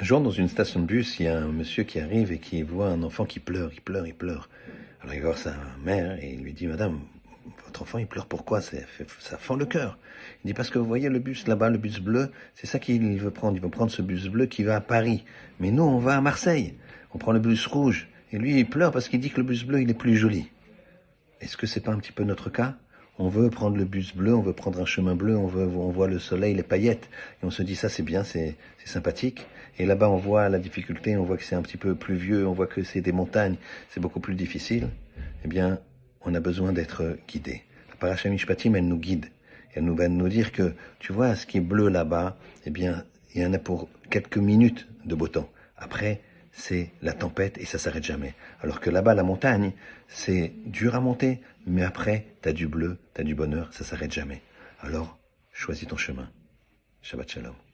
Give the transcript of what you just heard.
Un jour, dans une station de bus, il y a un monsieur qui arrive et qui voit un enfant qui pleure, il pleure, il pleure. Alors il va sa mère et il lui dit, Madame, votre enfant, il pleure pourquoi? Ça fend le cœur. Il dit, parce que vous voyez le bus là-bas, le bus bleu, c'est ça qu'il veut prendre. Il veut prendre ce bus bleu qui va à Paris. Mais nous, on va à Marseille. On prend le bus rouge. Et lui, il pleure parce qu'il dit que le bus bleu, il est plus joli. Est-ce que c'est pas un petit peu notre cas? On veut prendre le bus bleu, on veut prendre un chemin bleu, on veut, on voit le soleil, les paillettes, et on se dit ça c'est bien, c'est sympathique. Et là-bas on voit la difficulté, on voit que c'est un petit peu plus vieux, on voit que c'est des montagnes, c'est beaucoup plus difficile. Eh bien, on a besoin d'être guidé. La paracha Mishpatim, elle nous guide. Elle nous va nous dire que, tu vois, ce qui est bleu là-bas, eh bien, il y en a pour quelques minutes de beau temps. Après, c'est la tempête et ça s'arrête jamais. Alors que là-bas, la montagne, c'est dur à monter, mais après, tu as du bleu, tu as du bonheur, ça s'arrête jamais. Alors, choisis ton chemin. Shabbat Shalom.